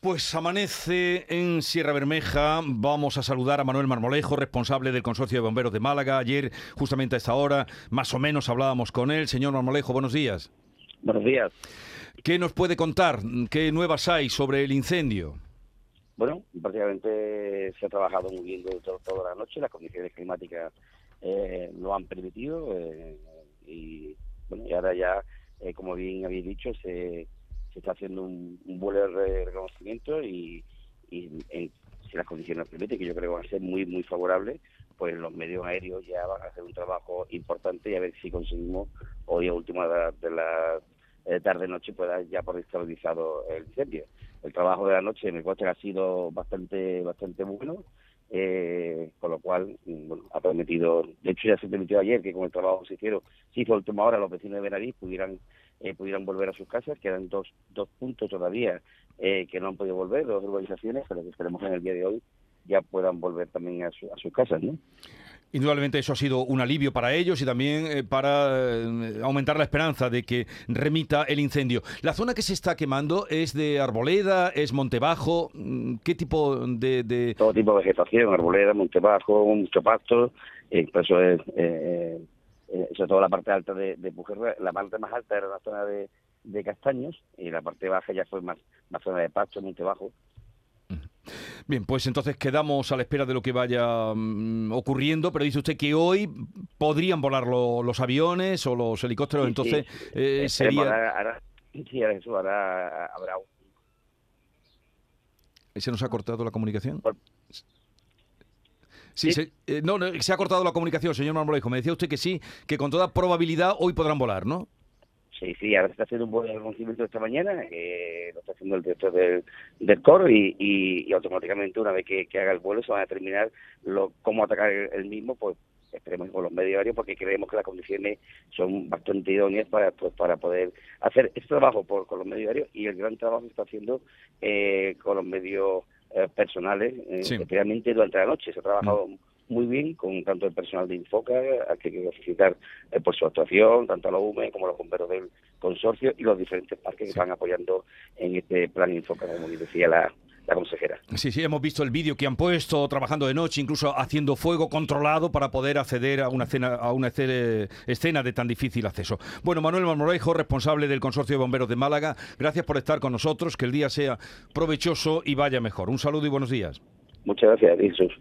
Pues amanece en Sierra Bermeja. Vamos a saludar a Manuel Marmolejo, responsable del Consorcio de Bomberos de Málaga. Ayer, justamente a esta hora, más o menos hablábamos con él. Señor Marmolejo, buenos días. Buenos días. ¿Qué nos puede contar? ¿Qué nuevas hay sobre el incendio? Bueno, prácticamente se ha trabajado muy bien toda la noche. Las condiciones climáticas eh, lo han permitido. Eh, y bueno, y ahora ya, eh, como bien habéis dicho, se se está haciendo un, vuelo de reconocimiento y, si las condiciones permiten, que yo creo que van a ser muy, muy favorables, pues los medios aéreos ya van a hacer un trabajo importante y a ver si conseguimos hoy a última de la eh, tarde-noche pueda ya por estabilizado el incendio. El trabajo de la noche en el coche ha sido bastante bastante bueno, eh, con lo cual mm, ha permitido, de hecho ya se permitió ayer que con el trabajo que se hicieron, si fue última hora los vecinos de Benavís pudieran eh, pudieran volver a sus casas. Quedan dos, dos puntos todavía eh, que no han podido volver, dos urbanizaciones, pero que esperemos en el día de hoy ya puedan volver también a, a sus casas, ¿no? Indudablemente eso ha sido un alivio para ellos y también eh, para aumentar la esperanza de que remita el incendio. La zona que se está quemando es de arboleda, es montebajo, mm, ¿qué tipo de...? de... Todo tipo de vegetación, arboleda, montebajo, mucho pasto, eso es eh, sobre todo la parte alta de, de la parte más alta era la zona de, castaños y la parte baja ya fue más la zona de pasto, monte bajo. Bien, pues entonces quedamos a la espera de lo que vaya mm, ocurriendo, pero dice usted que hoy podrían volar los aviones o los helicópteros, entonces eh, sería... Ahora, sí, eso ahora habrá ¿Se nos ha cortado la comunicación? Sí, Se, eh, no, se ha cortado la comunicación, señor Marmolejo. Me decía usted que sí, que con toda probabilidad hoy podrán volar, ¿no? Sí, sí, ahora se está haciendo un de reconocimiento esta mañana, eh, lo está haciendo el director del, del COR y, y, automáticamente una vez que, haga el vuelo se van a determinar lo, cómo atacar el, mismo, pues esperemos con los medios aéreos porque creemos que las condiciones son bastante idóneas para pues, para poder hacer este trabajo por, con los medios aéreos y el gran trabajo se está haciendo eh, con los medios eh, personales, eh, especialmente durante la noche. Se ha trabajado mm. muy bien con tanto el personal de Infoca, a que quiero felicitar eh, por su actuación, tanto a los UME como a los bomberos del consorcio y los diferentes parques que están apoyando en este plan Infoca, como decía la, la consejera. Sí, sí, hemos visto el vídeo que han puesto trabajando de noche, incluso haciendo fuego controlado para poder acceder a una, escena, a una escena de tan difícil acceso. Bueno, Manuel Marmorejo, responsable del Consorcio de Bomberos de Málaga, gracias por estar con nosotros, que el día sea provechoso y vaya mejor. Un saludo y buenos días. Muchas gracias, Jesús.